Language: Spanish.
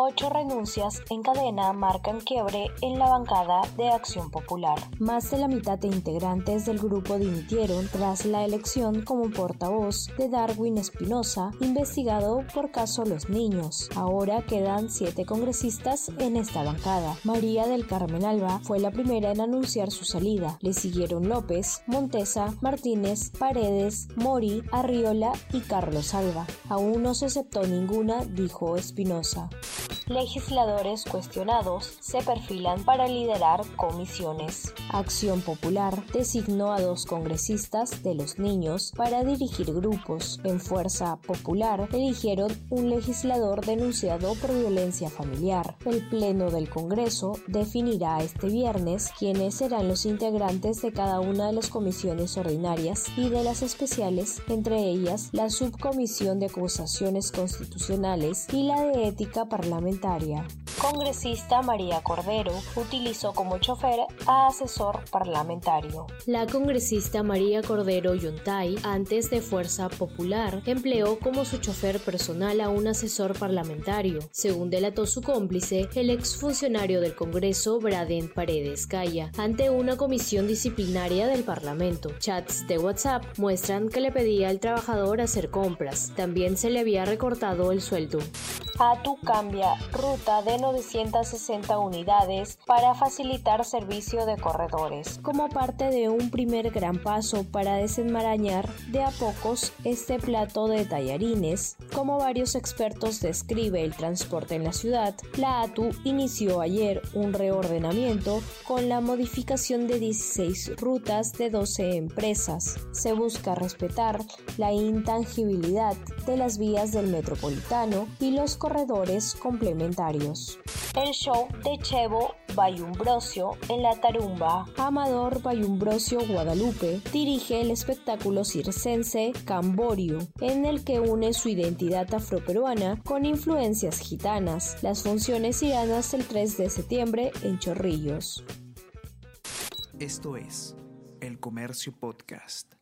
Ocho renuncias en cadena marcan quiebre en la bancada de Acción Popular. Más de la mitad de integrantes del grupo dimitieron tras la elección como portavoz de Darwin Espinosa, investigado por caso Los Niños. Ahora quedan siete congresistas en esta bancada. María del Carmen Alba fue la primera en anunciar su salida. Le siguieron López, Montesa, Martínez, Paredes, Mori, Arriola y Carlos Alba. Aún no se aceptó ninguna, dijo Espinosa legisladores cuestionados se perfilan para liderar comisiones. Acción Popular designó a dos congresistas de los niños para dirigir grupos. En Fuerza Popular eligieron un legislador denunciado por violencia familiar. El Pleno del Congreso definirá este viernes quiénes serán los integrantes de cada una de las comisiones ordinarias y de las especiales, entre ellas la Subcomisión de Acusaciones Constitucionales y la de Ética Parlamentaria. Congresista María Cordero utilizó como chofer a asesor parlamentario. La congresista María Cordero Yontay, antes de Fuerza Popular, empleó como su chofer personal a un asesor parlamentario. Según delató su cómplice, el exfuncionario del Congreso, Braden Paredes Calla, ante una comisión disciplinaria del Parlamento. Chats de WhatsApp muestran que le pedía al trabajador hacer compras. También se le había recortado el sueldo. ATU cambia ruta de 960 unidades para facilitar servicio de corredores. Como parte de un primer gran paso para desenmarañar de a pocos este plato de tallarines, como varios expertos describe el transporte en la ciudad, la ATU inició ayer un reordenamiento con la modificación de 16 rutas de 12 empresas. Se busca respetar la intangibilidad de las vías del metropolitano y los corredores complementarios. El show de Chevo Bayumbrosio en la tarumba. Amador Bayumbrosio Guadalupe dirige el espectáculo circense Camborio, en el que une su identidad afroperuana con influencias gitanas. Las funciones irán hasta el 3 de septiembre en Chorrillos. Esto es El Comercio Podcast.